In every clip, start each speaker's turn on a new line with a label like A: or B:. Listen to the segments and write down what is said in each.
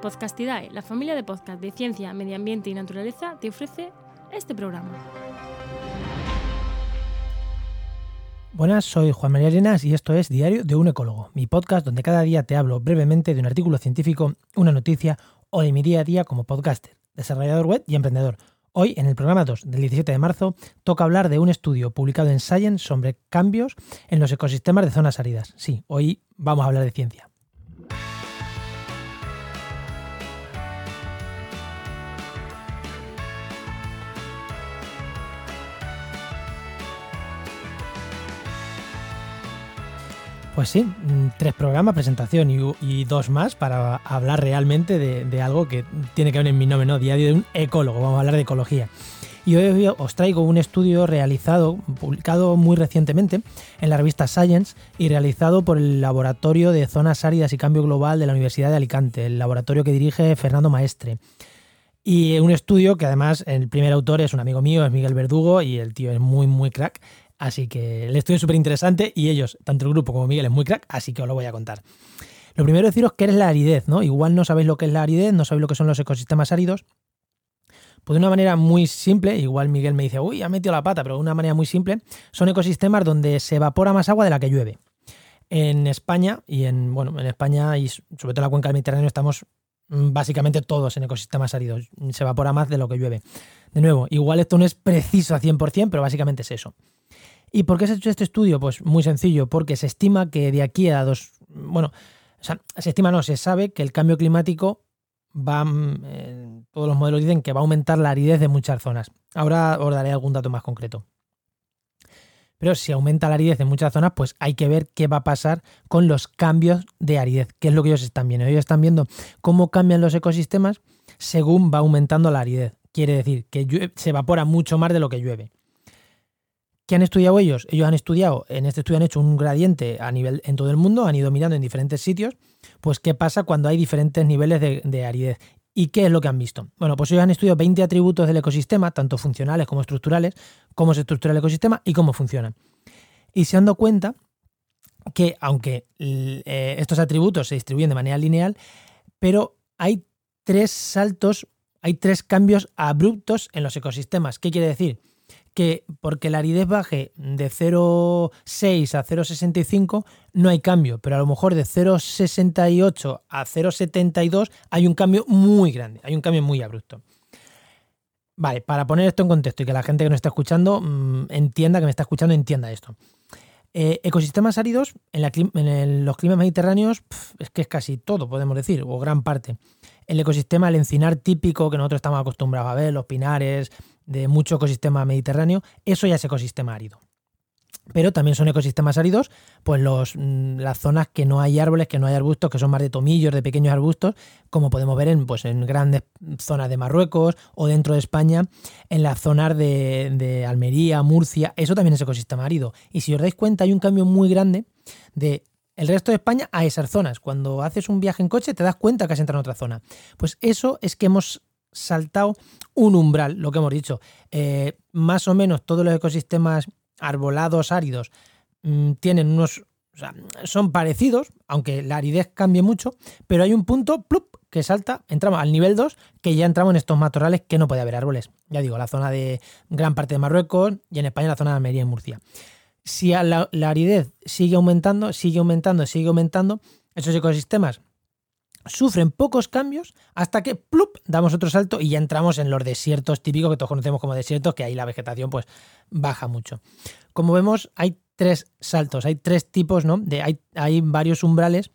A: Podcastidae, la familia de podcast de ciencia, medio ambiente y naturaleza, te ofrece este programa.
B: Buenas, soy Juan María Arenas y esto es Diario de un Ecólogo, mi podcast donde cada día te hablo brevemente de un artículo científico, una noticia o de mi día a día como podcaster, desarrollador web y emprendedor. Hoy, en el programa 2 del 17 de marzo, toca hablar de un estudio publicado en Science sobre cambios en los ecosistemas de zonas áridas. Sí, hoy vamos a hablar de ciencia. Pues sí, mm, tres programas, presentación y, dos más para hablar realmente de, algo que tiene que ver en mi nombre, ¿no? Diario de un ecólogo, vamos a hablar de ecología. Y hoy os traigo un estudio realizado, publicado muy recientemente en la revista Science y realizado por el Laboratorio de Zonas Áridas y Cambio Global de la Universidad de Alicante, el laboratorio que dirige Fernando Maestre. Y un estudio que además el primer autor es un amigo mío, es Miguel Verdugo, y el tío es muy, muy crack. Así que el estudio es súper interesante y ellos, tanto el grupo como Miguel, es muy crack, así que os lo voy a contar. Lo primero es deciros qué es la aridez, ¿no? Igual no sabéis lo que es la aridez, no sabéis lo que son los ecosistemas áridos. Pues de una manera muy simple, igual Miguel me dice, uy, ha metido la pata, pero de una manera muy simple, son ecosistemas donde se evapora más agua de la que llueve. En España y en, bueno, en España y sobre todo en la cuenca del Mediterráneo estamos mm, básicamente todos en ecosistemas áridos. Se evapora más de lo que llueve. De nuevo, igual esto no es preciso a 100%, pero básicamente es eso. ¿Y por qué se ha hecho este estudio? Pues muy sencillo, porque se estima que de aquí a dos, bueno, o sea, se estima no, se sabe que el cambio climático va, mm, eh, todos los modelos dicen que va a aumentar la aridez de muchas zonas. Ahora os daré algún dato más concreto. Pero si aumenta la aridez en muchas zonas, pues hay que ver qué va a pasar con los cambios de aridez, que es lo que ellos están viendo. Ellos están viendo cómo cambian los ecosistemas según va aumentando la aridez. Quiere decir que se evapora mucho más de lo que llueve. ¿Qué han estudiado ellos? Ellos han estudiado, en este estudio han hecho un gradiente a nivel en todo el mundo, han ido mirando en diferentes sitios, pues qué pasa cuando hay diferentes niveles de, aridez. ¿Y qué es lo que han visto? Bueno, pues ellos han estudiado 20 atributos del ecosistema, tanto funcionales como estructurales, cómo se estructura el ecosistema y cómo funcionan. Y se han dado cuenta que, aunque eh, estos atributos se distribuyen de manera lineal, pero hay tres saltos, hay tres cambios abruptos en los ecosistemas. ¿Qué quiere decir? Que porque la aridez baje de 0,6 a 0,65 no hay cambio, pero a lo mejor de 0,68 a 0,72 hay un cambio muy grande, hay un cambio muy abrupto. Vale, para poner esto en contexto y que la gente que nos está escuchando mm, entienda, que me está escuchando, entienda esto. Eh, ecosistemas áridos en, los climas mediterráneos es que es casi todo, podemos decir, o gran parte. El ecosistema, el encinar típico que nosotros estamos acostumbrados a ver, los pinares, de mucho ecosistema mediterráneo, eso ya es ecosistema árido. Pero también son ecosistemas áridos, pues los, mm, las zonas que no hay árboles, que no hay arbustos, que son más de tomillos, de pequeños arbustos, como podemos ver en, pues, en grandes zonas de Marruecos o dentro de España, en las zonas de, de Almería, Murcia, eso también es ecosistema árido. Y si os dais cuenta, hay un cambio muy grande de el resto de España a esas zonas. Cuando haces un viaje en coche te das cuenta que has entrado en otra zona. Pues eso es que hemos saltado un umbral, lo que hemos dicho. Eh, más o menos todos los ecosistemas arbolados, áridos, mm, tienen unos. O sea, son parecidos, aunque la aridez cambie mucho, pero hay un punto plup, que salta, entramos al nivel 2, que ya entramos en estos matorrales que no puede haber árboles. Ya digo, la zona de gran parte de Marruecos y en España la zona de Almería y Murcia. Si la, la aridez sigue aumentando, sigue aumentando, sigue aumentando, esos ecosistemas sufren pocos cambios hasta que plup, damos otro salto y ya entramos en los desiertos típicos que todos conocemos como desiertos, que ahí la vegetación pues baja mucho. Como vemos, hay tres saltos, hay tres tipos, ¿no? De, hay, hay varios umbrales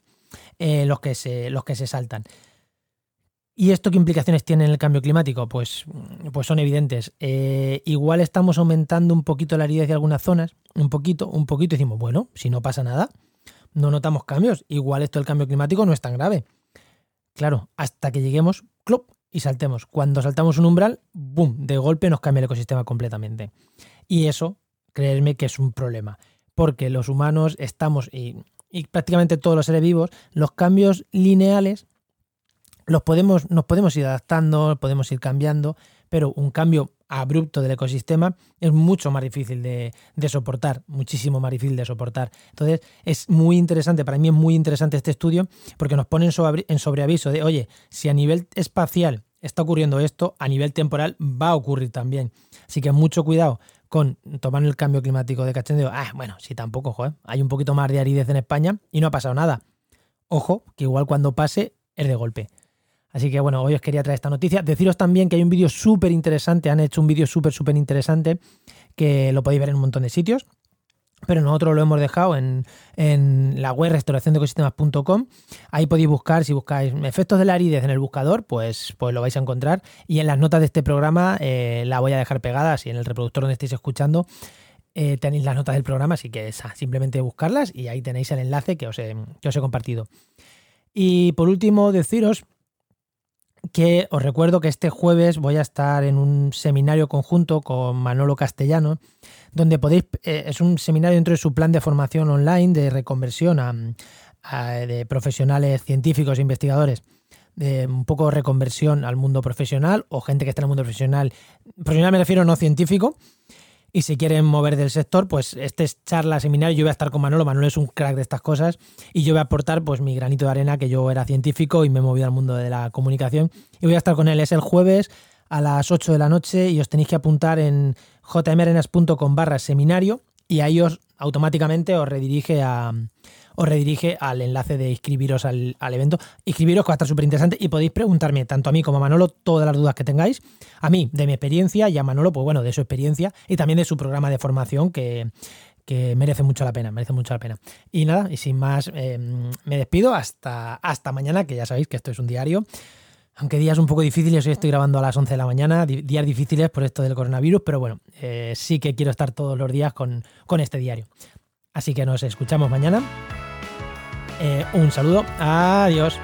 B: eh, los, que se, los que se saltan. ¿Y esto qué implicaciones tiene en el cambio climático? Pues, pues son evidentes. Eh, igual estamos aumentando un poquito la aridez de algunas zonas, un poquito, un poquito, y decimos, bueno, si no pasa nada, no notamos cambios, igual esto del cambio climático no es tan grave. Claro, hasta que lleguemos, club, y saltemos. Cuando saltamos un umbral, boom, de golpe nos cambia el ecosistema completamente. Y eso, creerme que es un problema. Porque los humanos estamos, y, prácticamente todos los seres vivos, los cambios lineales los podemos, nos podemos ir adaptando, podemos ir cambiando, pero un cambio abrupto del ecosistema es mucho más difícil de, soportar, muchísimo más difícil de soportar. Entonces es muy interesante, para mí es muy interesante este estudio porque nos pone en sobreaviso de, oye, si a nivel espacial está ocurriendo esto, a nivel temporal va a ocurrir también. Así que mucho cuidado con tomar el cambio climático de cachondeo. Ah, bueno, sí, tampoco, joder. Hay un poquito más de aridez en España y no ha pasado nada. Ojo, que igual cuando pase es de golpe. Así que bueno, hoy os quería traer esta noticia. Deciros también que hay un vídeo súper interesante, han hecho un vídeo súper, súper interesante que lo podéis ver en un montón de sitios. Pero nosotros lo hemos dejado en, la web restauraciondecosistemas.com. Ahí podéis buscar, si buscáis efectos de la aridez en el buscador, pues, pues lo vais a encontrar. Y en las notas de este programa eh, la voy a dejar pegadas y en el reproductor donde estéis escuchando eh, tenéis las notas del programa, así que simplemente buscarlas y ahí tenéis el enlace que os que os he compartido. Y por último, deciros que os recuerdo que este jueves voy a estar en un seminario conjunto con Manolo Castellano, donde podéis, eh, es un seminario dentro de su plan de formación online de reconversión de profesionales científicos e investigadores, de un poco reconversión al mundo profesional o gente que está en el mundo profesional. Profesional me refiero no científico, y si quieren mover del sector, pues este es charla, seminario, yo voy a estar con Manolo, Manolo es un crack de estas cosas y yo voy a aportar pues mi granito de arena, que yo era científico y me he movido al mundo de la comunicación y voy a estar con él, es el jueves a las 8 de la noche y os tenéis que apuntar en jmrenas.com barra seminario y ahí os automáticamente os redirige a, os redirige al enlace de inscribiros al, evento. Inscribiros que va a estar súper interesante y podéis preguntarme tanto a mí como a Manolo todas las dudas que tengáis. A mí, de mi experiencia y a Manolo, pues bueno, de su experiencia y también de su programa de formación que, merece mucho la pena, merece mucho la pena. Y nada, y sin más, eh, me despido hasta, hasta mañana, que ya sabéis que esto es un diario. Aunque días un poco difíciles, hoy estoy grabando a las 11 de la mañana, días difíciles por esto del coronavirus, pero bueno, eh, sí que quiero estar todos los días con, con este diario. Así que nos escuchamos mañana. Eh, un saludo. Adiós.